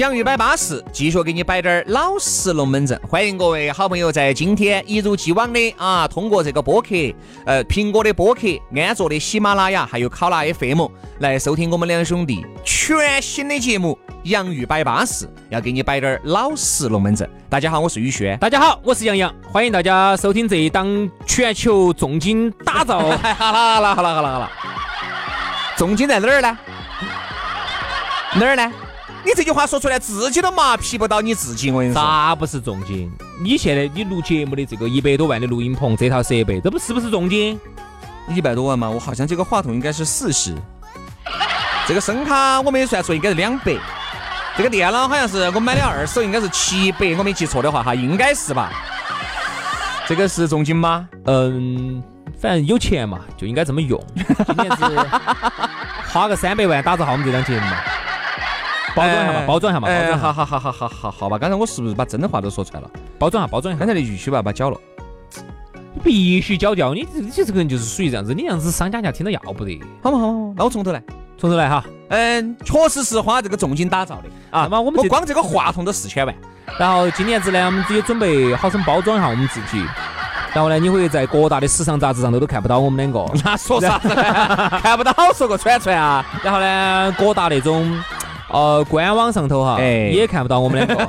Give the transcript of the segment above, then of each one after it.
洋芋摆巴适，继续给你摆点儿老实龙门阵。欢迎各位好朋友在今天一如既往的啊，通过这个播客，呃，苹果的播客、安卓的喜马拉雅，还有考拉 FM 来收听我们两兄弟全新的节目《洋芋摆巴适》，要给你摆点儿老实龙门阵。大家好，我是宇轩。大家好，我是杨洋，欢迎大家收听这一档全球重金打造。好了好了好了好了好了，重金在哪儿呢？哪儿呢？你这句话说出来，自己都麻痹不到你自己。我跟你说，啥不是重金？你现在你录节目的这个一百多万的录音棚，这套设备，这不是不是重金？一百多万嘛，我好像这个话筒应该是四十，这个声卡我没算错，应该是两百。这个电脑好像是我买的二手，应该是七百，我没记错的话哈，应该是吧？这个是重金吗？嗯，反正有钱嘛，就应该这么用。今年是花个三百万打造好我们这档节目嘛。包装一下嘛，包装一下嘛，包装。好好好好好好好吧，刚才我是不是把真的话都说出来了？包装一下，包装一下。刚才那句须把把搅了，你必须搅掉。你你这个人就是属于这样子，你这样子商家人家听到要不得。好嘛好嘛，那我从头来，从头来哈。嗯，确实是花这个重金打造的啊。那么我们光这个话筒都四千万。然后今年子呢，我们也准备好生包装一下我们自己。然后呢，你会在各大的时尚杂志上都都看不到我们两个。那说啥子？看不到说个串串啊。然后呢，各大那种。呃，官网上头哈，也看不到我们两个，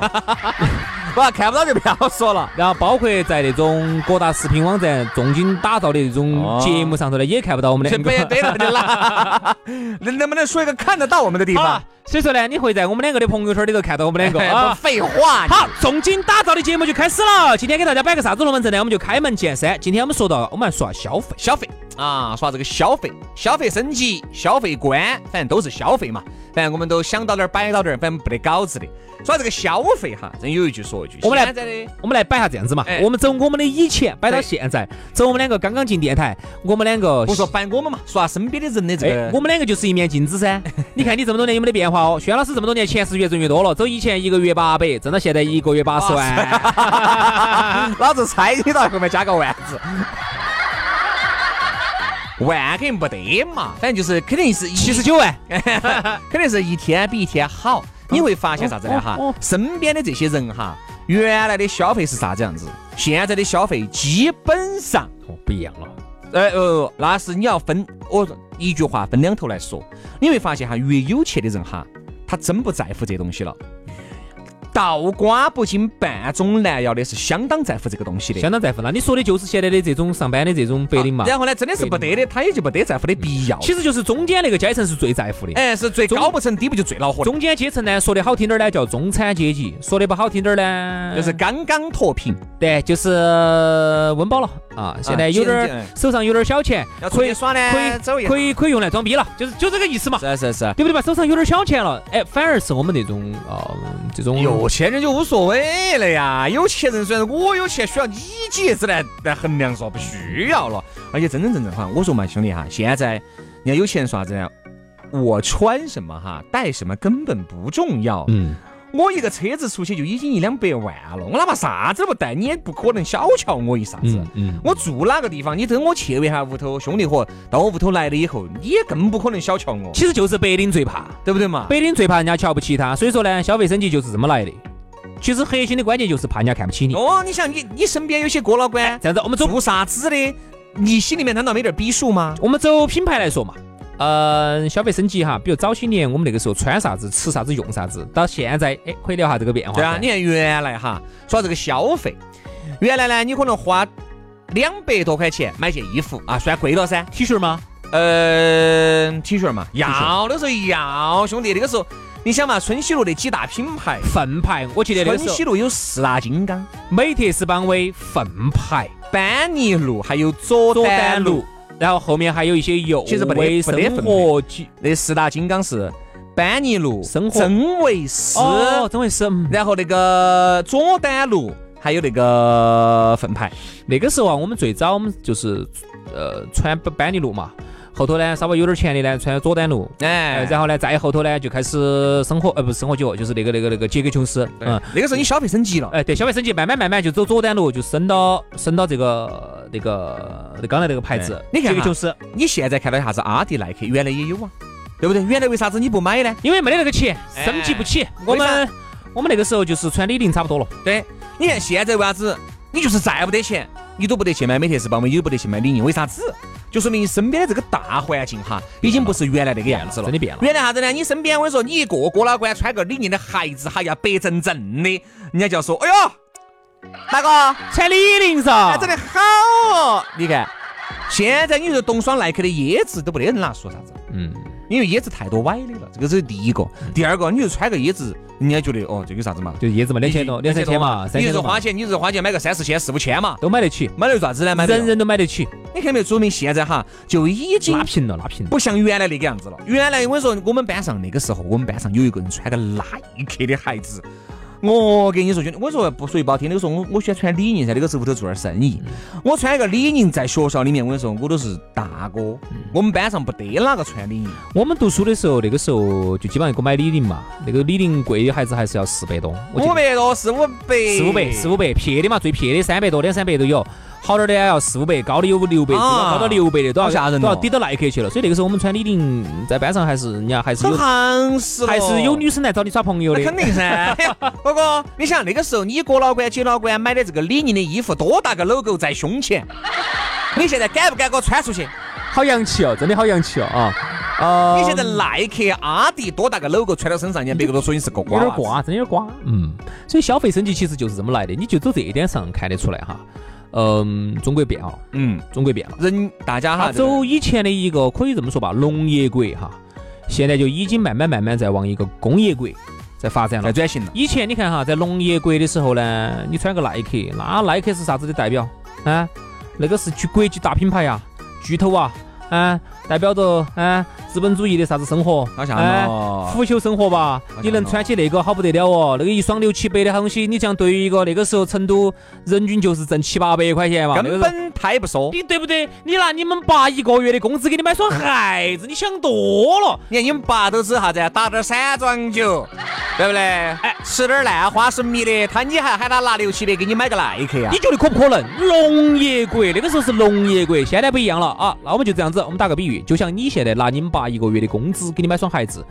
不看不到就不要说了。然后包括在那种各大视频网站重金打造的那种节目上头呢，也看不到我们两个。别对了，能 能不能说一个看得到我们的地方？所以说呢，你会在我们两个的朋友圈里头看到我们两个啊。废话。好，重金打造的节目就开始了。今天给大家摆个啥子龙门阵呢？我们就开门见山。今天我们说到，我们来说下消费，消费啊，说这个消费，消费升级，消费观，反正都是消费嘛。反正我们都想到点儿摆到点儿，反正不得稿子的。说这个消费哈，真有一句说一句。我们来，我们来摆下这样子嘛。我们走我们的以前摆到现在，走我们两个刚刚进电台，我们两个不说摆我们嘛，说下身边的人的这个。我们两个就是一面镜子噻。你看你这么多年有没得变化哦？轩老师这么多年钱是越挣越多了，走以前一个月八百，挣到现在一个月八十万。老子猜你到后面加个万字。万肯定不得嘛，反正就是肯定是七十九万，肯定是一天比一天好。你会发现啥子呢？哈，身边的这些人哈，原来的消费是啥子样子？现在的消费基本上不一样了。呃呃，那是你要分，我一句话分两头来说。你会发现哈，越有钱的人哈，他真不在乎这东西了。倒瓜不进半中难，要的是相当在乎这个东西的，相当在乎。那你说的就是现在的这种上班的这种白领嘛？然后呢，真的是不得的，他也就不得在乎的必要。其实就是中间那个阶层是最在乎的，哎，是最高不成低不就最恼火。中间阶层呢，说的好听点呢叫中产阶级，说的不好听点呢就是刚刚脱贫，对，就是温饱了啊。现在有点手上有点小钱，可以耍呢，可以可以可以用来装逼了，就是就这个意思嘛。是是是，对不对吧？手上有点小钱了，哎，反而是我们那种啊这种有钱人就无所。谓了呀，有钱人虽然我有钱，需要你几爷子来来衡量，说不需要了。而且真真正正哈，我说嘛，兄弟哈，现在你要有钱说啥子呢？我穿什么哈，带什么根本不重要。嗯。我一个车子出去就已经一两百万了，我哪怕啥子都不带，你也不可能小瞧我一啥子。嗯，我住哪个地方，你等我去一下屋头，兄弟伙到我屋头来了以后，你也更不可能小瞧我。其实就是白领最怕，对不对嘛？白领最怕人家瞧不起他，所以说呢，消费升级就是这么来的。其实核心的关键就是怕人家看不起你。哦，你想你你身边有些哥老倌这样子，我们走做啥子的？你心里面难道没点逼数吗？我们走品牌来说嘛。嗯，消费升级哈，比如早些年我们那个时候穿啥子、吃啥子、用啥子，到现在哎，可以聊下这个变化。对啊，你看原来哈，说这个消费，原来呢，你可能花两百多块钱买件衣服啊，算贵了噻。T 恤吗？嗯，T 恤嘛，要那时候要，兄弟，那个时候你想嘛，春熙路那几大品牌，粪牌，我记得春熙路有四大金刚，美特斯邦威、粪牌、班尼路，还有佐佐丹路。丹路，，然后后面还有一些油其实不得生活机那四大金刚是班尼路、生活。真维斯，哦，真为是嗯。然后那个佐丹奴，还有那个粪牌。那个时候啊，我们最早我们就是呃穿班班尼路嘛，后头呢稍微有点钱的呢穿佐丹奴，哎。呃，然后呢再后头呢就开始生活呃不是生活节，就是那个那个那个杰克琼斯，嗯嗯，，那个时候你消费升级了，哎对，消费升级慢慢慢慢就走佐丹奴，就升到升到这个那个刚才那个牌子哎，你看哈杰克琼斯，你现在看到啥子阿迪、耐克，原来也有啊，对不对？原来为啥子你不买呢？因为没得那个钱，哎。升级不起，我们我们那个时候就是穿李宁差不多了。对，你看现在为啥子？你就是再不得钱，你都不得去买美特斯邦威，你都不得去买李宁，为啥子？就说明你身边的这个大环境哈，已经不是原来那个样子了，真的变了原来啥子呢？你身边我跟你说，你一个过老关穿个李宁的鞋子，哈要白正正的，人家就要说，哎呦，大哥，穿李宁噻哎，，真的好哦！你看，现在你说冬双耐克的椰子都不得人拿说啥子。嗯，因为椰子太多歪的了，这个是第一个。第二个，你就穿个椰子，人家觉得哦，这个啥子嘛，就椰子嘛，两千多，两三千嘛，三你是花钱，你就是花钱买个三四千、四五千嘛，都买得起，买得啥子呢？买人人都买得起，你看没有？说明现在哈就已经拉平了，拉平了。不像原来那个样子了。原来我跟你说，我们班上那个时候，我们班上有一个人穿个耐克的鞋子。我跟你说，兄弟，我说不说句不好听，那个时候我我喜欢穿李宁噻，那个时候屋头做点生意，我穿一个李宁在学校里面，我跟你说，我都是大哥。我们班上不得哪个穿李宁。我们读书的时候，那个时候就基本上给我买李宁嘛，那个李宁贵的孩子还是要四百多，五百多，四五百，四五百，四五百，撇的嘛，最撇的三百多，两三百都有。好点儿的要四五百，高的有六百，啊高到六百的都要好吓人哦都要抵到耐克去了。所以那个时候我们穿李宁，在班上还是人家还是很有行实了，还是有女生来找你耍朋友的。那肯定噻，哥哥，你想那个时候你过老关、接老倌买的这个李宁的衣服，多大个 logo 在胸前？你现在敢不敢给我穿出去？好洋气哦，真的好洋气哦啊！呃你现在耐克、阿迪多大个 logo 穿到身上，人家别个都说你是个有瓜娃子。点瓜，真的有点瓜。嗯，所以消费升级其实就是这么来的，你就走这一点上看得出来哈。嗯，中国变了，嗯，中国变了。人大家哈走以前的一个可以这么说吧，农业国哈，现在就已经慢慢慢慢在往一个工业国在发展了。在转型了。以前你看哈，在农业国的时候呢，你穿个耐克，那耐克是啥子的代表啊？那个是巨国际大品牌呀，巨头啊，啊，代表着啊资本主义的啥子生活？好像哎哦，腐朽生活吧你能穿起那个好不得了哦，那个一双六七百的东西，你像对于一个那个时候成都人均就是挣七八百块钱嘛，根本他也不说。你对不对？你拿你们爸一个月的工资给你买双 鞋子，你想多了。你看你们爸都是啥子？打点散装酒，对不对？哎，吃点烂花生米的，他你还喊他拿六七百给你买个耐克呀你？觉得可不可能？农业国那个时候是农业国，现在不一样了啊。那我们就这样子，我们打个比喻，就像你现在拿你们爸一个月的工资给你买双鞋子，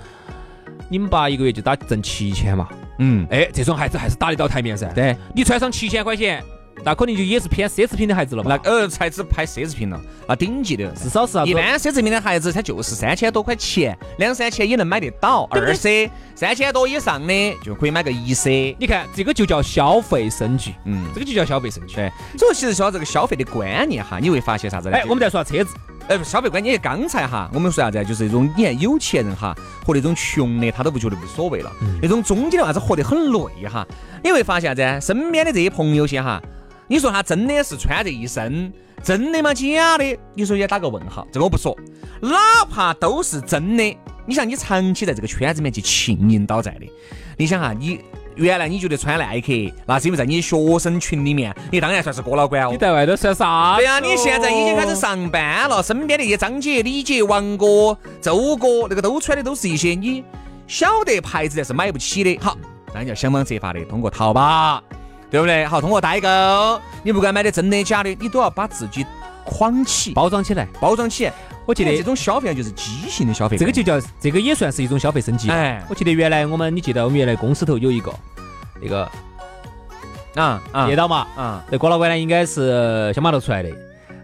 你们爸一个月就打挣七千嘛，嗯，哎，这双鞋子还是打得到台面噻。对，你穿上七千块钱，那可能就也是偏奢侈品的孩子了嘛。那呃才只拍奢侈品了，啊顶级的。至少是啥子一？般奢侈品的孩子，他就是三千多块钱，两三千也能买得到。二奢三千多以上的就可以买个一奢。你看这个就叫消费升级，嗯，这个就叫消费升级。对。所以其实说到这个消费的观念哈，你会发现啥子呢？哎，我们再说下车子，哎消费观念，刚才哈我们说啥子？就是那种你看有钱人哈和那种穷的他都不觉得无所谓了，那种中间的啥子活得很累哈。你会发现啥子？身边的这些朋友些哈，你说他真的是穿这一身，真的吗？假的？你说也打个问号，这个我不说。哪怕都是真的，你像你长期在这个圈子里面去浸淫倒在的，你想哈，你原来你觉得穿耐克，那是因为在你学生群里面，你当然算是哥老倌哦你。在外头算啥？对呀、你现在已经开始。上班了，身边的一些张姐、李姐、王哥、周哥，那个都穿的都是一些你晓得牌子但是买不起的。好，那你要想方设法的通过淘宝，对不对？好，通过代购，你不管买的真的假的，你都要把自己框起、包装起来，包装起来。我记得这种消费啊就是畸形的消费，这个就叫这个也算是一种消费升级。哎我记得原来我们，你记得我们原来公司头有一个那个啊啊叶导嘛，啊，那郭老板呢应该是小码头出来的，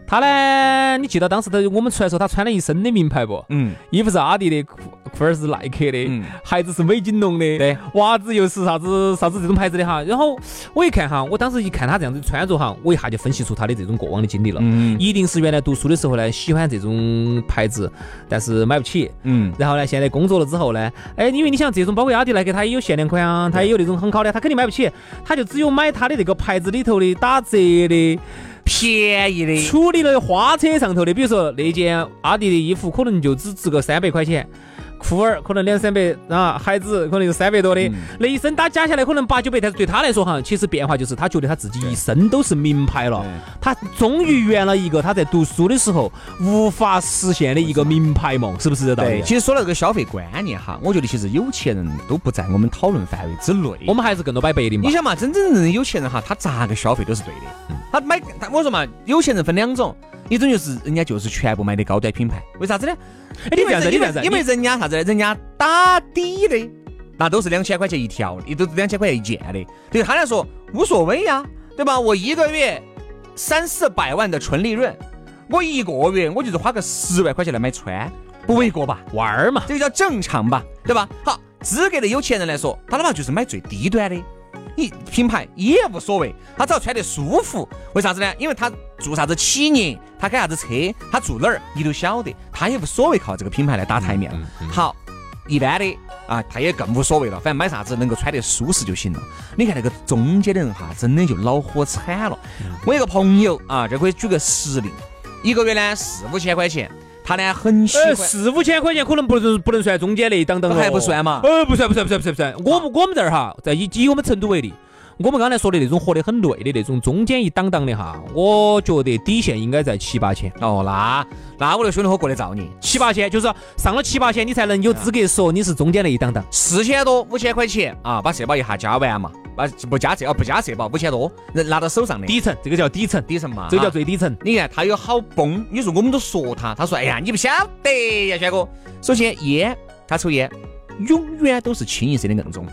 他呢，你记得当时他我们出来的时候，他穿了一身的名牌不？嗯，衣服是阿迪的，裤裤儿是耐克的，嗯鞋子是美津浓的，对，袜子又是啥子啥子这种牌子的哈。然后我一看哈，我当时一看他这样子穿着哈，我一下就分析出他的这种过往的经历了。嗯一定是原来读书的时候呢，喜欢这种牌子，但是买不起。嗯，然后呢，现在工作了之后呢，哎，因为你想这种包括阿迪耐克，它也有限量款啊，它也有那种很好的，他肯定买不起，他就只有买他的这个牌子里头的打折的。便宜的，处理了花车上头的，比如说那件阿迪的衣服，可能就只值个三百块钱。裤儿可能两三百啊，孩子可能有三百多的，那一身打加下来可能八九百，但是对他来说哈，其实变化就是他觉得他自己一生都是名牌了，他终于圆了一个他在读书的时候无法实现的一个名牌梦，是不是这道理对，？其实说到这个消费观念哈，我觉得其实有钱人都不在我们讨论范围之内。我们还是更多摆白领嘛你。想嘛，真真正正有钱人哈，他咋个消费都是对的。他买，他我说嘛，有钱人分两种，一种就是人家就是全部买的高端品牌，为啥子呢？哎，你这样子，你因为这样子，因为人家啥子呢？人家打底的那都是两千块钱一条，一都是两千块钱一件的，对他来说无所谓呀，对吧？我一个月三四百万的纯利润，我一个月我就是花个十万块钱来买穿，不为过吧？玩儿嘛，这个叫正常吧，对吧？好，资格的有钱人来说，他哪怕就是买最低端的，你品牌也无所谓，他只要穿得舒服。为啥子呢？因为他做啥子企业，他开啥子车，他住哪儿，你都晓得，他也无所谓靠这个品牌来打台面。好，一般的啊，他也更无所谓了，反正买啥子能够穿得舒适就行了。你看那个中间的人哈，真的就恼火惨了。我有个朋友啊，这可以举个实例，一个月呢四五千块钱，他呢很喜呃，欢。四五千块钱可能不能不能算中间那一档档哦，还不算嘛呃，不算不算不算不算不算。我们我们这儿哈，在以以我们成都为例，我们刚才说的那种活得很累的那种中间一档档的哈，我觉得底线应该在七八千。哦，那那我那兄弟伙过来找你，七八千就是上了七八千，你才能有资格说你是中间那一档档。四千多五千块钱啊，把社保一下加完嘛，把不加社啊不加社保五千多，人拿到手上的底层这个叫底层，底层嘛，这个叫啊最底层。你看他有好崩，你说我们都说他，他说哎呀你不晓得呀，轩哥，首先烟他抽烟永远都是清一色的硬中，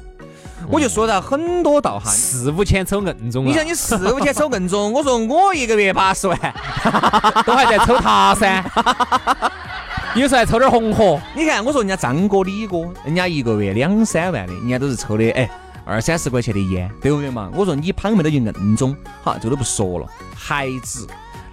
我就说到很多道哈。四五千抽硬中啊，你想你四五千抽硬中，我说我一个月八十万，都还在抽塔山，有时候还抽点红火。你看我说人家张哥李哥，人家一个月两三万的，人家都是抽的哎二三十块钱的烟，对不对嘛？我说你旁边都就硬中，好这个都不说了，孩子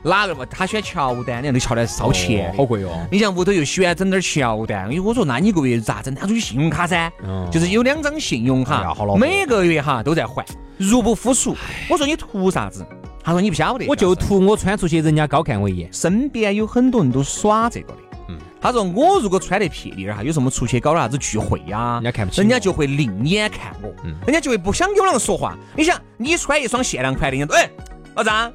哪个嘛他喜欢乔丹，你看那乔丹是烧钱的好贵哦。你像屋头又喜欢整点儿乔丹，因为我说那你一个月咋整？拿出去信用卡噻，嗯就是有两张信用哎卡每个月哈都在还，入不敷出。我说你图啥子？他说你不晓得，我就图我穿出去人家高看我一眼。身边有很多人都耍这个的。嗯他说我如果穿得撇点儿哈，有什么出去搞点啥子聚会呀、人家看不起人家就会另眼看我，嗯人家就会不想有人说话。你想，你穿一双限量款的，人家哎，老张，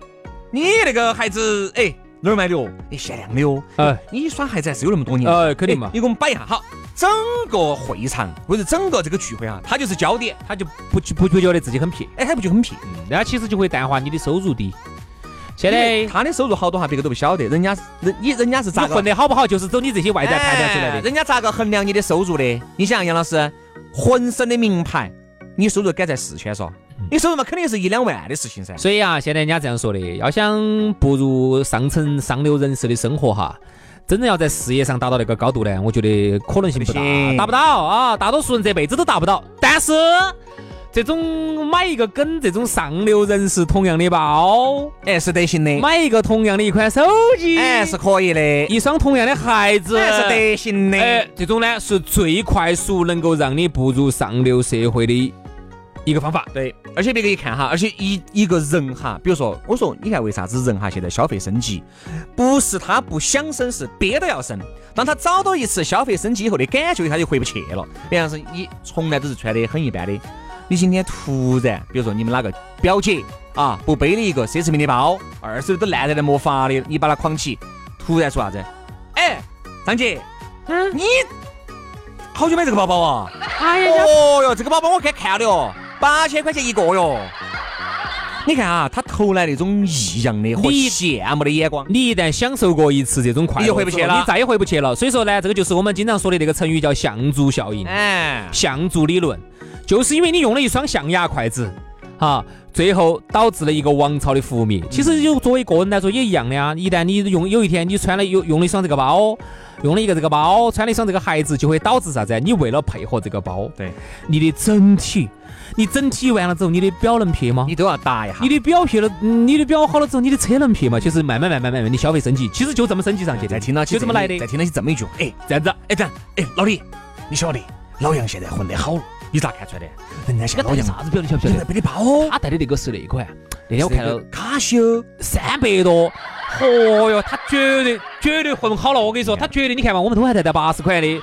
你那个鞋子哎哪儿买的哦？哎，限量的哦。哎你耍鞋子还是有那么多年。哎肯定嘛哎你给我们摆一下，好，整个会场或者整个这个聚会啊，它就是焦点。他就不不不觉得自己很撇，哎，他不就很撇？那其实就会淡化你的收入低。现在他的收入好多哈，别个都不晓得，人家人你人家是咋混的好不好，就是走你这些外在判断出来的。哎人家咋个衡量你的收入的？你想，杨老师，浑身的名牌，你收入敢在四千嗦，嗯你收入嘛肯定是一两万的事情噻。所以啊，现在人家这样说的，要想步入上层上流人士的生活哈，真正要在事业上达到那个高度呢，我觉得可能性不大，达不到啊，大多数人这辈子都达不到。但是这种买一个跟这种上流人士同样的包，哎，是得行的，买一个同样的一款手机，哎，是可以的，一双同样的鞋子，哎，是得行的。哎，这种呢是最快速能够让你步入上流社会的一个方法。对，而且别个一看哈，而且一一个人哈，比如说，我说你看为啥子人哈现在消费升级，不是他不想升，是憋都要升。当他找到一次消费升级以后的感觉，他就回不去了。比方说，你从来都是穿的很一般的，你今天突然，比如说你们哪个表姐啊，不背了一个奢侈品的包，二手都烂得来没法的，你把它框起，突然说啥子？哎，张姐，嗯你好久买这个包包啊？哎呀哦哟，这个包包我看看了哟，八千块钱一个哟。你看啊，他投来那种异样的和你羡慕的眼光。你一旦享受过一次这种快乐，你就回不去了你再也回不去了。所以说呢，这个就是我们经常说的那个成语叫象足效应、哎，象足理论，就是因为你用了一双象牙筷子，哈，最后导致了一个王朝的覆灭。其实就作为个人来说也一样的啊。一旦你用有一天你穿了用用了一双这个包，用了一个这个包，穿了一双这个鞋子，就会导致啥子？你为了配合这个包，对，你的整体，你整体完了之后，你的表能撇吗？你都要打一下。你的表撇了，你的表好了之后，你的车能撇吗？其实慢慢慢慢慢慢的消费升级，其实就这么升级上去。再听到就这么来的。再听到起这么一句，哎，这样子，哎这样，哎老李，你晓得老杨现在混得好了。你咋看出来的？人家现在老杨啥子表你晓不晓得？背的包，他带的那个是那款。那天我看到卡西欧三百多，哦哟，他绝对绝对混好了。我跟你说，他绝对，你看嘛，我们都还在带八十块的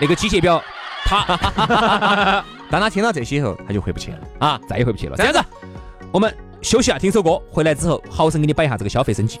那个机械表，他，当他听到这些以后，他就回不去了啊，再也回不去了。这样子，我们休息下，听首歌，回来之后，好生给你摆一下这个消费升级。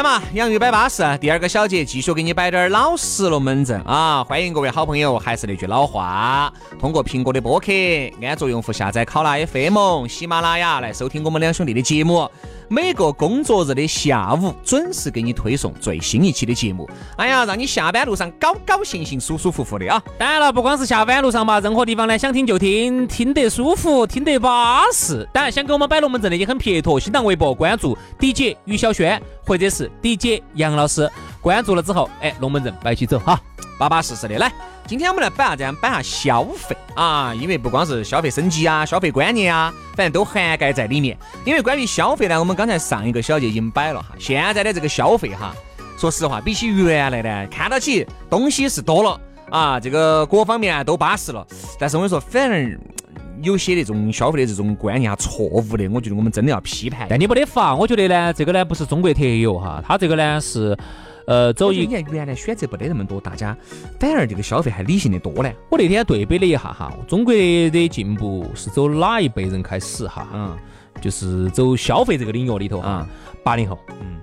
来嘛，洋芋摆巴士，第二个小节继续给你摆点老实龙门阵啊！欢迎各位好朋友，还是那句老话，通过苹果的播客，安卓用户下载考拉 FM、喜马拉雅来收听我们两兄弟的节目。每个工作日的下午准时给你推送最新一期的节目。哎呀，让你下班路上高高兴兴、舒舒服服的啊！当然了，不光是下班路上吧，任何地方呢，想听就听，听得舒服，听得巴适。当然，想给我们摆龙门阵的也很撇脱，新浪微博关注 DJ 于小轩或者是 DJ 杨老师，关注了之后，哎，龙门阵摆起走哈，巴巴适适的来。今天我们来摆下这样？摆下消费啊，因为不光是消费升级啊，消费观念啊，反正都涵盖在里面。因为关于消费呢，我们刚才上一个小节已经摆了哈。现在的这个消费哈，说实话，比起原来呢，看到起东西是多了啊，这个各方面都巴适了。但是我跟你说，反正有些那种消费的这种观念啊，错误的，我觉得我们真的要批判。但你没得法，我觉得呢，这个呢不是中国特有哈，它这个呢是。呃，走一，你看原来选择不得那么多，大家反而这个消费还理性的多呢。我那天对比了一下哈，中国的进步是走哪一辈人开始哈？嗯，就是走消费这个领域里头哈。八零后，嗯，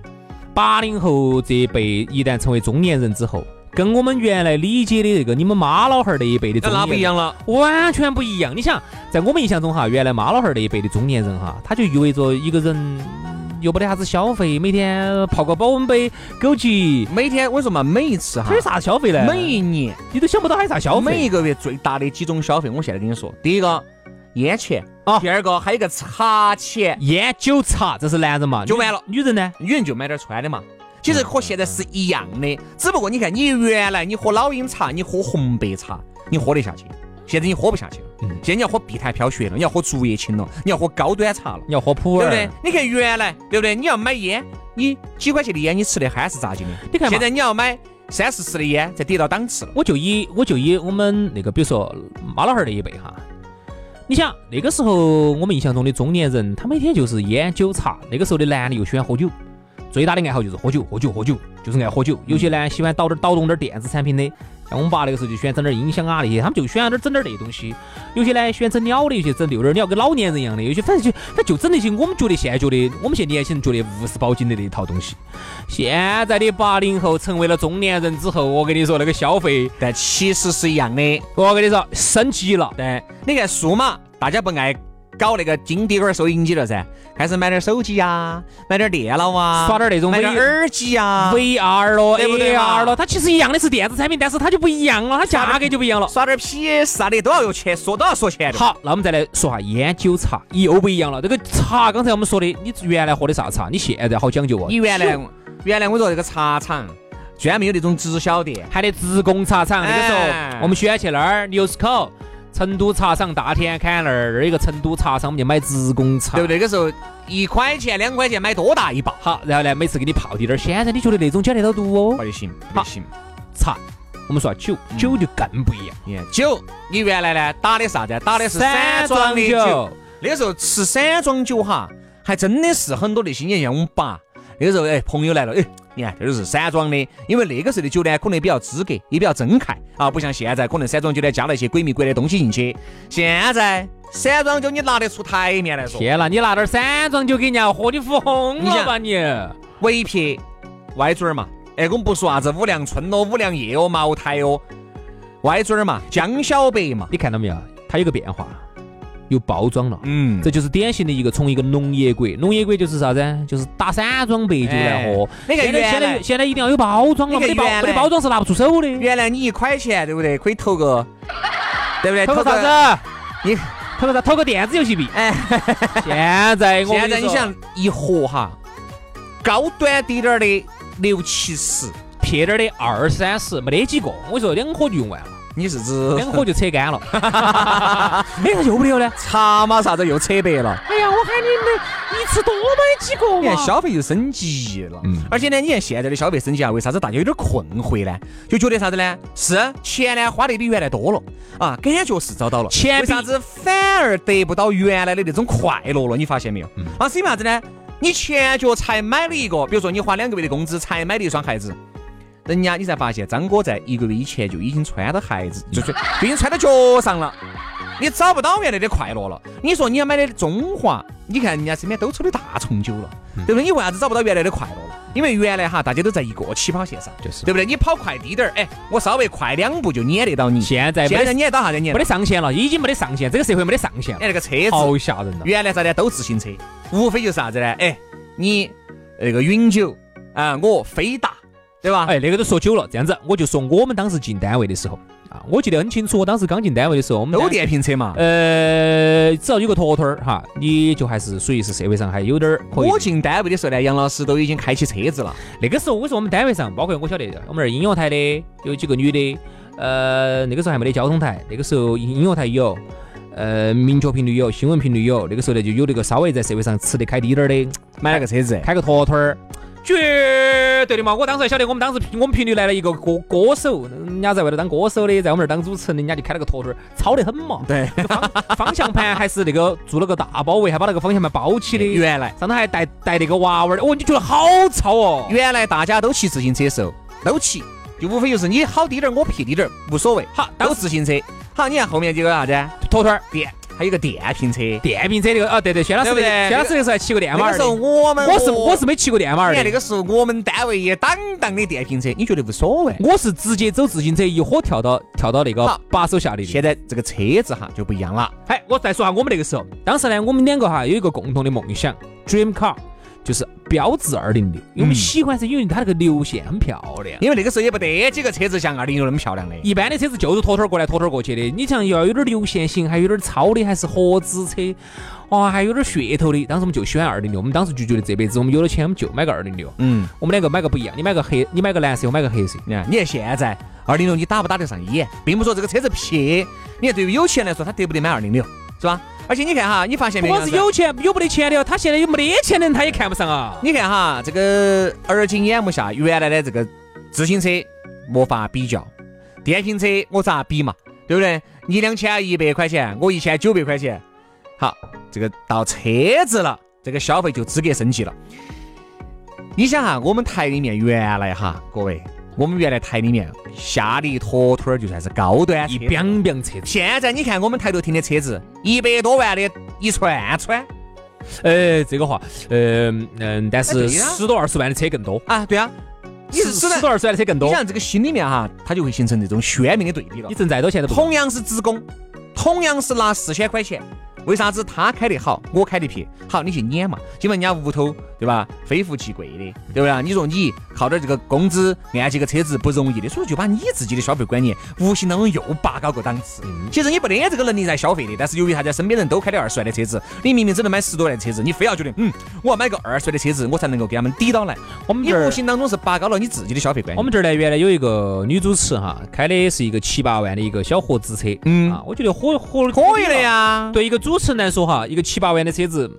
八零后这一辈一旦成为中年人之后，跟我们原来理解的这个你们妈老汉儿那一辈的中年那不一样了，完全不一样。你想，在我们印象中哈，原来妈老汉儿那一辈的中年人哈，他就意味着一个人。又没得啥子消费，每天泡个保温杯，枸杞，每天我说嘛，每一次哈，有啥消费呢？每一年你都想不到还有啥消费。每一个月最大的几种消费，我现在跟你说，第一个烟钱啊，第二个还有个茶钱，烟酒茶，这是男人嘛，就完了。女人呢？女人就买点穿的嘛。其实和现在是一样的，只不过你看，你原来你喝老鹰茶，你喝红白茶，你喝得下去。现在你喝不下去了，嗯，现在你要喝碧潭飘雪了，你要喝竹叶青了，你要喝高端茶了，你要喝普洱，对不对？你看原来，对不对？你要买烟，你几块钱的烟，你吃的憨是咋劲的？你看，现在你要买三四十的烟，再跌到档次了。我就以我就以我们那个，比如说妈老汉儿那一辈哈，你想那个时候我们印象中的中年人，他每天就是烟酒茶。那个时候的男的又喜欢喝酒，最大的爱好就是喝酒，喝酒，喝酒，就是爱喝酒。有些呢喜欢捣点捣动点电子产品的。像我们爸那个时候就喜欢整点音响啊那些，他们就喜欢点整点那东西。有些呢喜欢整鸟的，有些整遛点鸟，跟老年人一样的。有些反正就他就整那些我们觉得现在觉得我们现在年轻人觉得无事保紧的那一套东西。现在的八零后成为了中年人之后，我跟你说那个消费，但其实是一样的。我跟你说升级了。对，你看数码，大家不爱。搞那个金碟儿收音机了噻，开始买点手机呀，买点电脑啊，耍点那种买点耳机呀，VR 咯，AR 咯，它其实一样的是电子产品，但是它就不一样了，它价格就不一样了。耍点 PS 啊的都要用钱，说都要说钱的。好，那我们再来说下烟酒茶，又不一样了。这个茶，刚才我们说的，你原来喝的啥茶？你现在好讲究哦。你原来原来我说这个茶厂专门有那种直销店，还得职工茶厂。那个时候我们喜欢去那儿，牛市口。成都茶厂大田坎那儿，那儿一个成都茶厂，我们就买职工茶，对不对？那个时候一块钱、两块钱买多大一包，好，然后呢，每次给你泡滴点儿。现在你觉得那种讲得到毒哦？不行，不行。茶，我们说酒，酒就更不一样。你看酒，你原来呢打的啥子？打的是散装的酒。那个时候吃散装酒哈，还真的是很多那些年像我们爸那个时候，哎，朋友来了，哎。你看，这都是散装的，因为那个时候的酒呢，可能比较资格，也比较真看啊，不像现在，可能散装酒呢加了一些鬼迷鬼的东西进去。现在散装酒你拿得出台面来说？天哪，你拿点散装酒给人家喝，你疯了吧你？唯撇歪嘴儿嘛，哎，我们不说啥子五粮春哦、五粮液哦、茅台哦，歪嘴儿嘛，江小白嘛，你看到没有？它有个变化。又包装了，嗯，这就是典型的一个从一个农业国，农业国就是啥子？就是打散装白酒来喝。你看，现在现在一定要有包装了，没得包没得包装是拿不出手的。原来你一块钱，对不对？可以投个，对不对？投个啥子？你投个啥？投个电子游戏币。哎，现在我现在你想一盒哈，高端滴点儿的六七十，撇点儿的二三十，没得几个。我说两盒就用完了。你是指两火就扯干了？哎，又不了呢？茶嘛啥子又扯白了？哎呀，我喊你们一次多买几个嘛！消费又升级了，嗯，而且呢，你看现在的消费升级啊，为啥子大家有点困惑呢？就觉得啥子呢？是钱呢花的比原来多了啊，感觉是找到了，钱为啥子反而得不到原来的那种快乐了？你发现没有？啊，是因为啥子呢？你前脚才买了一个，比如说你花两个月的工资才买了一双鞋子。人家你才发现，张哥在一个月以前就已经穿到鞋子，就是就已经穿到脚上了。你找不到原来的快乐了。你说你要买的中华，你看人家身边都抽的大重酒了，对不对？你为啥子找不到原来的快乐了？因为原来哈，大家都在一个起跑线上，就是对不对？你跑快滴点儿，哎，我稍微快两步就撵得到你。现在现在撵到啥子撵？没得上限了，已经没得上限，这个社会没得上限。哎，那个车子好吓人了。原来啥子都自行车，无非就是啥子呢？哎。你那个永久啊，我飞达，对吧？哎，那个都说久了，这样子，我就说我们当时进单位的时候啊，我记得很清楚，我当时刚进单位的时候，我们都单电瓶车嘛。呃，只要有个坨坨儿哈，你就还是属于是社会上还有点儿可以。我进单位的时候呢，杨老师都已经开起车子了。那个时候，我说我们单位上，包括我晓得，我们那儿音乐台的有几个女的，呃，那个时候还没得交通台，那个时候音乐台有，呃，明确频率有，新闻频率有，那个时候呢就有那个稍微在社会上吃得开低点儿的，买了个车子，开个坨坨儿，绝对的嘛！我当时还晓得，我们当时我们频率来了一个歌歌手，人家在外头当歌手的，在我们这儿当主持人，人家就开了个坨坨儿，糙得很嘛。对，方方向盘还是那个做了个大包围，还把那个方向盘包起的，原来上头还带带那个娃娃的，哦，你觉得好糙哦？原来大家都骑自行车的时候都骑，就无非就是你好低点儿，我撇低点儿，无所谓。好，都自行车。好，你看后面这个啥子？坨坨儿电，还有个电瓶车。电瓶车那个啊，对对，薛老师薛老师那个时候还骑过电马儿的那时候我们我是我是没骑过电马儿的，你看那个时候我们单位也档档的电瓶车，你觉得无所谓？我是直接走自行车一伙跳到跳到那个把手下里的。现在这个车子哈就不一样了。哎，我再说下我们那个时候，当时呢，我们两个哈有一个共同的梦想，dream car，就是标致二零六，因为我们喜欢是因为它那个流线很漂亮。因为那个时候也不得几个车子像二零六那么漂亮的。一般的车子就是坨坨儿过来坨坨儿过去的，你像要有点流线型，还有点超的，还是合资车，哇，还有点噱头的。当时我们就喜欢二零六，我们当时就觉得这辈子我们有了钱，我们就买个二零六。嗯，我们两个买个不一样，你买个黑，你买个蓝色，我买个黑色。你看，你看现在二零六你打不打得上眼，并不说这个车子撇。你看对于有钱来说，他得不得买二零六，是吧？而且你看哈，你发现没有？不光是有钱有没得钱的哦，他现在有没得钱的人他也看不上啊。你看哈，这个耳今眼目下，原来的这个自行车没法比较，电瓶车我咋比嘛？对不对？你两千一百块钱，我一千九百块钱，好，这个到车子了，这个消费就资格升级了。你想哈，我们台里面原来哈，各位，我们原来台里面下的一坨坨儿就算是高端车一子彪彪车子，现在你看我们台头停的车子，一百多万的一串串呃，这个话，嗯嗯，但是十多二十万的车更多，啊，对啊，你十是十多二十万的车更多。你想这个心里面哈，它就会形成这种鲜明的对比了你。挣再多钱都不。同样是职工，同样是拿四千块钱，为啥子他开得好，我开得撇？好，你去撵嘛，因为人家屋头对吧，非富即贵的，对不对？你说你靠点这个工资按这个车子不容易的，所以就把你自己的消费观念无形当中又拔高个档次。其实你不得这个能力在消费的，但是由于大家身边人都开的二十万的车子，你明明只能买十多万的车子，你非要觉得嗯，我要买个二十万的车子，我才能够给他们抵到来。我们你无形当中是拔高了你自己的消费观念。我们这儿呢，原来有一个女主持哈，开的是一个七八万的一个小合资车，嗯啊，我觉得火火可以的。呀，对一个主持人来说哈，一个七八万的车子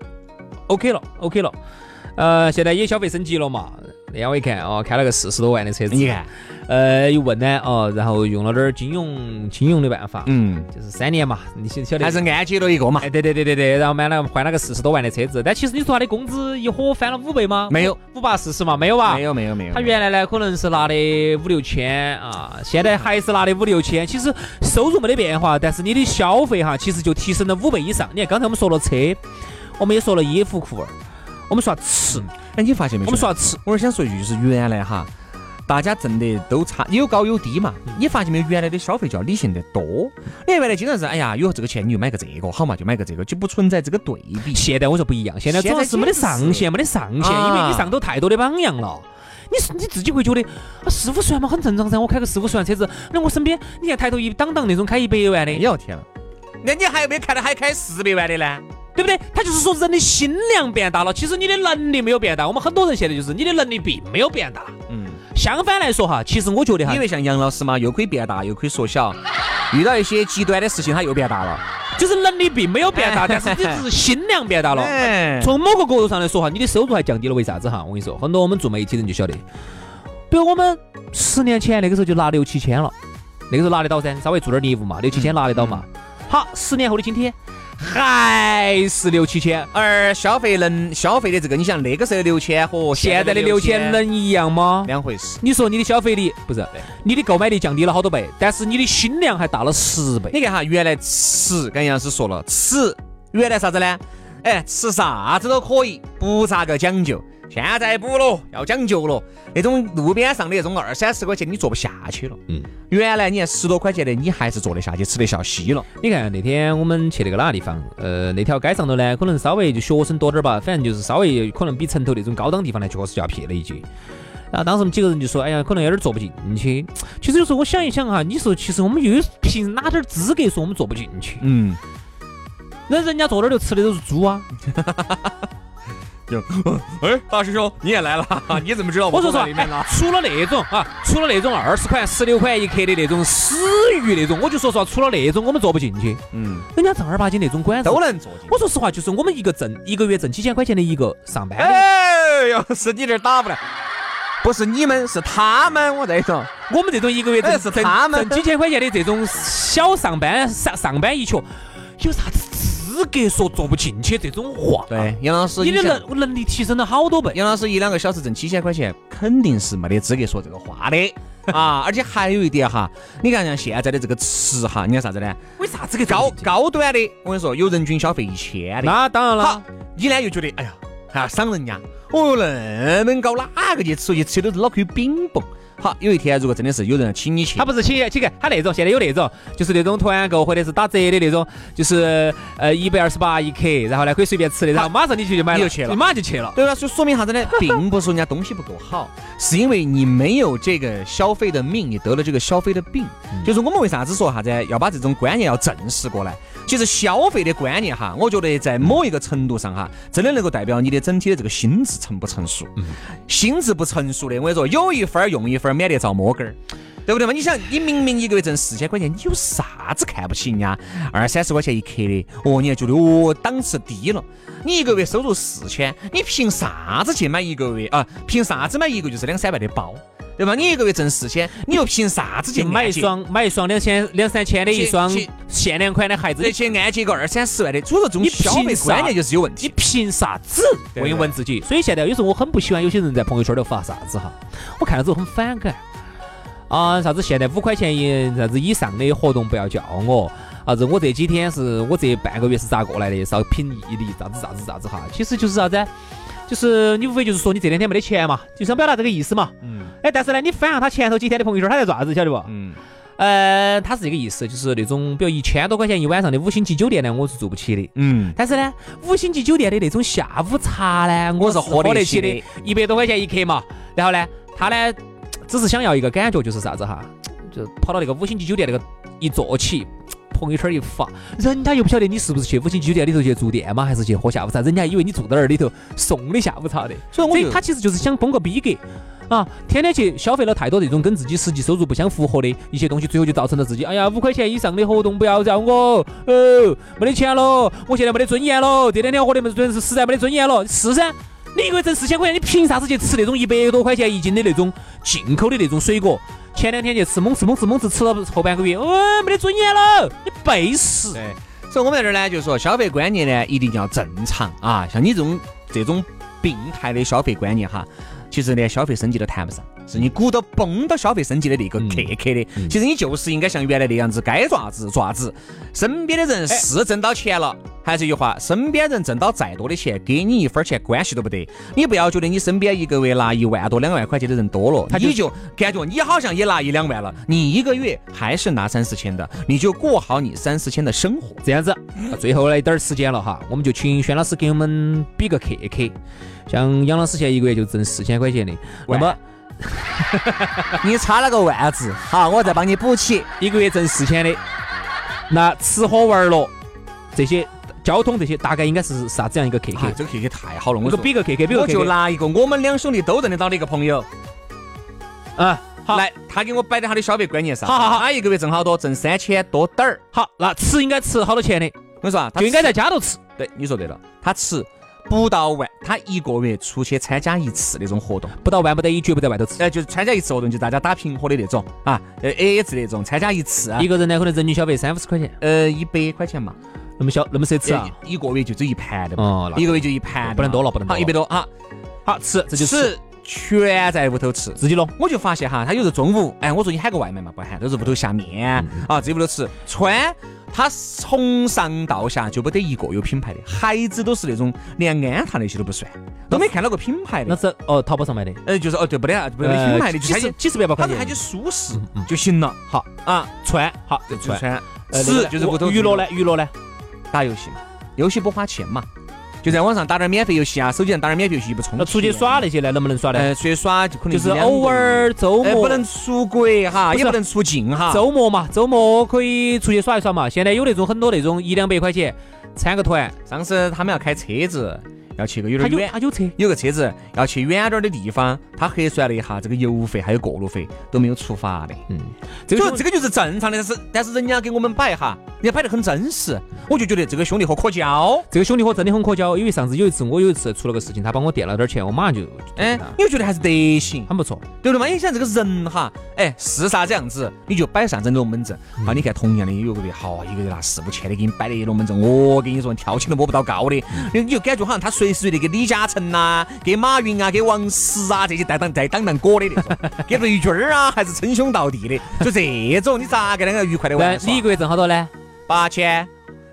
，OK 了，OK 了。呃，现在也消费升级了嘛。那天我一看哦，开了个四十多万的车子，你看，呃，一问呢，哦，然后用了点儿金融金融的办法，嗯，就是三年嘛，你晓晓得还是按揭了一个嘛。哎，对对对对对，然后买了换了个四十多万的车子，但其实你说他的工资一伙翻了五倍吗？没有，五八四十嘛，没有吧？没有没有没有，他原来呢可能是拿的五六千啊，现在还是拿的五六千。其实收入没得变化，但是你的消费哈，其实就提升了五倍以上。你看刚才我们说了车，我们也说了衣服裤儿，我们说下吃，哎，你发现没有？我们说下吃，我是想说一句，就是原来哈，大家挣的都差，有高有低嘛。你发现没有？原来的消费就要理性得多。你看原来经常是，哎呀，有这个钱你就买个这个，好嘛就买个这个，就不存在这个对比。现在我说不一样，现在主要是没得上限，没得上限，啊因为你上头太多的榜样了。你是你自己会觉得啊四五十万嘛很正常噻，我开个四五十万车子，那我身边你看抬头一档档那种开一百万的哎，呦天了，那你还有没有看到还开四百万的呢？对不对？他就是说人的心量变大了，其实你的能力没有变大。我们很多人现在就是你的能力并没有变大。嗯，相反来说哈，其实我觉得哈因，为像杨老师嘛，又可以变大，又可以缩小，遇到一些极端的事情，他又变大了。就是能力并没有变大，但是你只是心量变大了。哎，从某个角度上来说哈，你的收入还降低了，为啥子哈？我跟你说，很多我们做媒体人就晓得，比如我们十年前那个时候就拿六七千了，那个时候拿得到噻，稍微做点业务嘛，六七千拿得到嘛。好，十年后的今天还是六七千，而消费能消费的这个，你想那个时候六千和现在的六千能一样吗？两回事。你说你的消费力不是你的购买力降低了好多倍，但是你的心量还大了十倍。你看哈，原来吃，刚杨老师说了，吃原来啥子呢？哎，吃啥子都可以，不咋个讲究。现在不了，要讲究了。那种路边上的那种二三十块钱，你坐不下去了。嗯，原来你看十多块钱的，你还是坐得下去，吃得下稀了。你看那天我们去那个哪个地方？呃，那条街上头呢，可能稍微就学生多点儿吧，反正就是稍微可能比城头那种高档地方呢，确实就要撇了一截。然后当时我们几个人就说：“哎呀，可能有点坐不进去。”其实有时候我想一想哈，你说其实我们又有凭哪点资格说我们坐不进去？嗯，那人家坐那儿就吃的都是猪啊。就，哎，大师兄你也来了，你怎么知道我说实话，呢？除了那种啊，除了那种二十块、十六块一克的那种死鱼那种，我就说实话，除了那种我们坐不进去。嗯，人家正儿八经那种馆子都能坐进。我说实话，就是我们一个挣一个月挣几千块钱的一个上班。哎呦，是你这打不来，不是你们，是他们。我在说，我们这种一个月挣是他们挣几千块钱的这种小上班上上班一群，有啥子？资格说坐不进去这种话。对，杨老师，你的能能力提升了好多倍。杨老师一两个小时挣七千块钱，肯定是没得资格说这个话的 啊！而且还有一点哈，你看像现在的这个吃哈，你看啥子呢？为啥子个高高端的？我跟你说，有人均消费一千的。那当然了。你呢又觉得，哎呀，还要赏人家？哦，那么高，哪个去吃？去吃都是脑壳有冰崩。好，有一天如果真的是有人请你去，他不是请请客，他那种现在有那种，就是那种团购或者是打折的那种，就是呃一百二十八一克，然后呢可以随便吃的，然后马上你去就买了，就去了，你马上就去了。对吧？就说明啥子呢？并不是人家东西不够好，是因为你没有这个消费的命，你得了这个消费的病。就是我们为啥子说啥子要把这种观念要正视过来？其实消费的观念哈，我觉得在某一个程度上哈，真的能够代表你的整体的这个心智成不成熟。心智不成熟的，我跟你说，有一分用一分，免得遭摸根儿，对不对嘛？你想，你明明一个月挣四千块钱，你有啥子看不起人家二三十块钱一克的？哦，你还觉得哦档次低了？你一个月收入四千，你凭啥子去买一个月啊？凭啥子买一个就是两三万的包？对吧？你一个月挣四千，你又凭啥子去买一双买一双两千两三千的一双限量款的鞋子？而且按揭个二三十万的，所以说这种消费观念就是有问题。你凭啥子？问一问自己。所以现在有时候我很不喜欢有些人在朋友圈里发啥子哈，我看了之后很反感啊！啥子现在五块钱以啥子以上的活动不要叫我啥！子我这几天是我这半个月是咋过来的？是要凭毅力，啥子啥子啥子哈？其实就是啥子？就是你无非就是说你这两天没得钱嘛，就想表达这个意思嘛。嗯。哎，但是呢，你翻下他前头几天的朋友圈，他在做啥子，晓得不？嗯。呃，他是这个意思，就是那种比如一千多块钱一晚上的五星级酒店呢，我是住不起的。嗯。但是呢，五星级酒店的那种下午茶呢，我是喝得起的，一百多块钱一克嘛。然后呢，他呢，只是想要一个感觉，就是啥子哈，就跑到那个五星级酒店那个一坐起。朋友圈一发，人家又不晓得你是不是去五星级酒店里头去住店嘛，还是去喝下午茶，人家以为你住在那儿里头送的下午茶的，所以我他其实就是想崩个逼格。啊，天天去消费了太多这种跟自己实际收入不相符合的一些东西，最后就造成了自己，哎呀，五块钱以上的活动不要找我，哦，没得钱了，我现在没得尊严了，这两天喝的没准是实在没得尊严了，是噻，你一个月挣四千块钱，你凭啥子去吃那种一百多块钱一斤的那种进口的那种水果？前两天去吃猛吃猛吃猛吃，吃了后半个月，哦，没得尊严了，你背时。对，所以我们在这儿呢，就是说消费观念呢一定要正常啊。像你这种这种病态的消费观念哈，其实连消费升级都谈不上，是你鼓捣崩到消费升级的那个刻刻的。其实你就是应该像原来那样子，该爪子爪子。身边的人是挣到钱了。还是一句话，身边人挣到再多的钱，给你一分钱关系都不得。你不要觉得你身边一个月拿一万多、两万块钱的人多了，你就感觉你好像也拿一两万了。你一个月还是拿三四千的，你就过好你三四千的生活。这样子，最后一点儿时间了哈，我们就请轩老师给我们比个克克。像杨老师现在一个月就挣四千块钱的，那么 你差了个万字，好，我再帮你补起。一个月挣四千的，那吃喝玩乐这些。交通这些大概应该是啥子样一个 K K？这个 K K 太好了，我说。比个 K K，比如我就拿一个我们两兄弟都认得到的一个朋友，啊，好，来，他给我摆在他的消费观念上，好好好，他一个月挣好多，挣三千多点儿。好，那吃应该吃好多钱的？我跟你说啊，就应该在家头吃。对，你说对了，他吃不到万，他一个月出去参加一次那种活动，不到万不得已绝不在外头吃。哎，就是参加一次活动，就大家打平伙的那种。啊，呃 A A 制那种，参加一次，啊。一个人呢可能人均消费三五十块钱，呃，一百块钱嘛。那么小，那么奢侈啊！一个月就只一盘的嘛，一个月就一盘，不能多了，不能多。好，一百多啊！好吃，这就是全在屋头吃。自己弄。我就发现哈，他有时候中午，哎，我说你喊个外卖嘛，不喊，都是屋头下面啊，自己屋头吃。穿他从上到下就不得一个有品牌的，孩子都是那种连安踏那些都不算，都没看到过品牌的。那是哦，淘宝上买的，呃，就是哦，对，不得不得品牌的，就几十几十百把块钱，他就舒适就行了。好啊，穿好就穿。穿，吃就是屋头娱乐呢？娱乐呢？打游戏嘛，游戏不花钱嘛。就在网上打点免费游戏啊，手机上打点免费游戏不充。那出去耍那些呢，能不能耍呢？呃，出去耍就可能就是偶尔周末不能出国哈，也不能出境哈。周末嘛，周末可以出去耍一耍嘛。现在有那种很多那种一两百块钱参个团。上次他们要开车子。要去个有点远，他有车，有个车子要去远点的地方，他核算了一下，这个油费还有过路费都没有出发的。嗯，这个这个就是正常的，但是但是人家给我们摆哈，人家摆得很真实，我就觉得这个兄弟伙可交，这个兄弟伙真的很可交。因为上次有一次，我有一次出了个事情，他帮我垫了点钱，我马上就哎，你就觉得还是德行很不错，对不对嘛？你想这个人哈，哎，是啥子样子，你就摆上这龙门阵。啊，你看同样的有个月，好一个月拿四五千的给你摆的龙门阵，我跟你说，跳起都摸不到高的，你你就感觉好像他随时随地给李嘉诚呐，给马云啊，给王石啊这些带当带当当果的那种，给雷军儿啊，还是称兄道弟的，就这种，你咋个两个愉快的玩？你一个月挣好多呢？八千，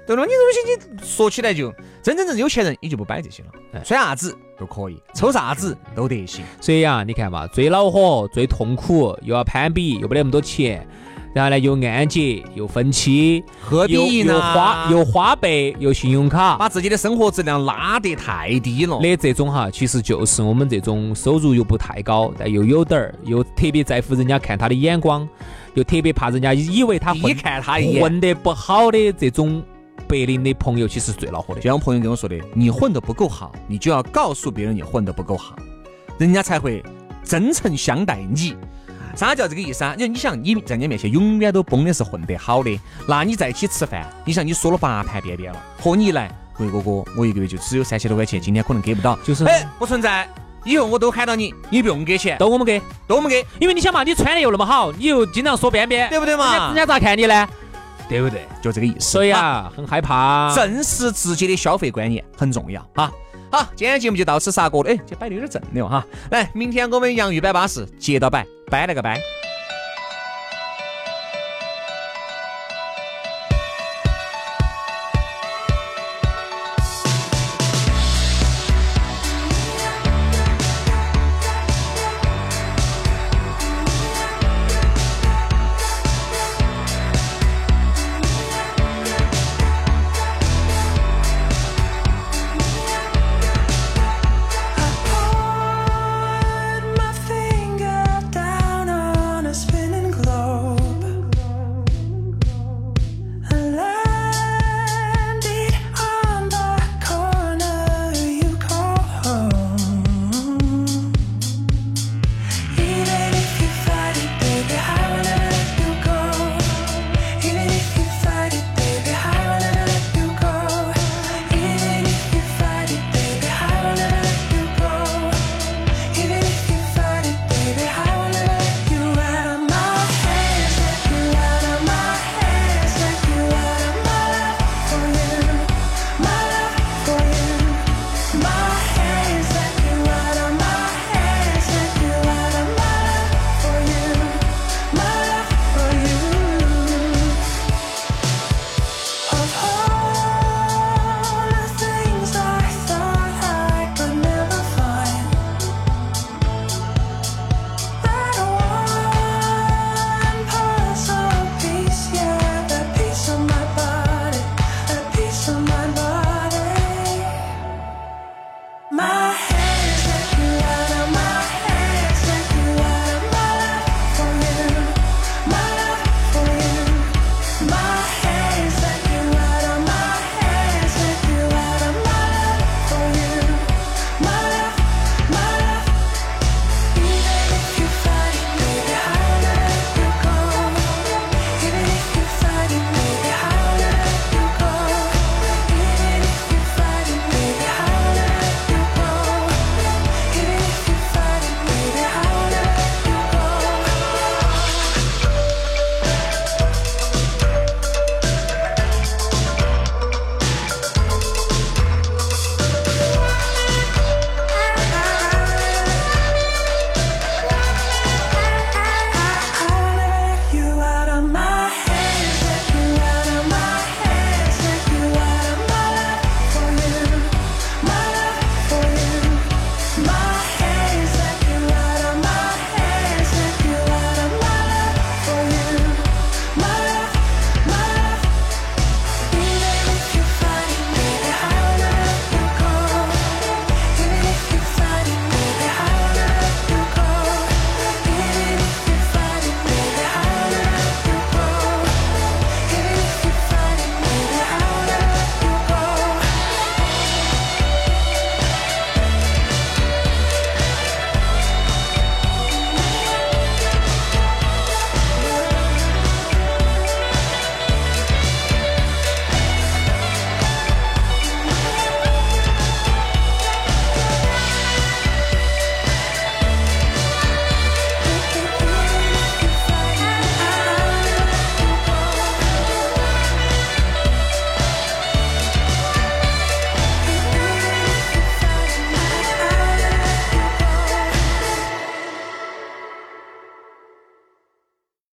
对了，你这东西你说起来就真真正正有钱人，你就不摆这些了，穿啥子都可以，抽啥子都得行。所以啊，你看嘛，最恼火、最痛苦，又要攀比，又没得那么多钱。然后呢，又按揭，又分期，何必呢？又花又花呗，又信用卡，把自己的生活质量拉得太低了。的这种哈，其实就是我们这种收入又不太高，但又有点儿，又特别在乎人家看他的眼光，又特别怕人家以为他混看他一眼混得不好的这种白领的朋友，其实最恼火的。就像朋友跟我说的，你混得不够好，你就要告诉别人你混得不够好，人家才会真诚相待你。啥叫这个意思啊？你说你想你在人家面前永远都崩的是混得好的，那你在一起吃饭，你想你说了八盘便便了，和你来，贵哥哥，我一个月就只有三千多块钱，今天可能给不到，就是哎，不存在，以后我都喊到你，你不用给钱，都我们给，都我们给，因为你想嘛，你穿的又那么好，你又经常说边边，对不对嘛？人家咋看你呢？对不对？就这个意思。所以啊，很害怕，正视自己的消费观念很重要啊。好，今天节目就到此杀过了，哎，这摆的有点正了哈。来，明天我们洋芋摆巴士，接着摆，摆了个摆。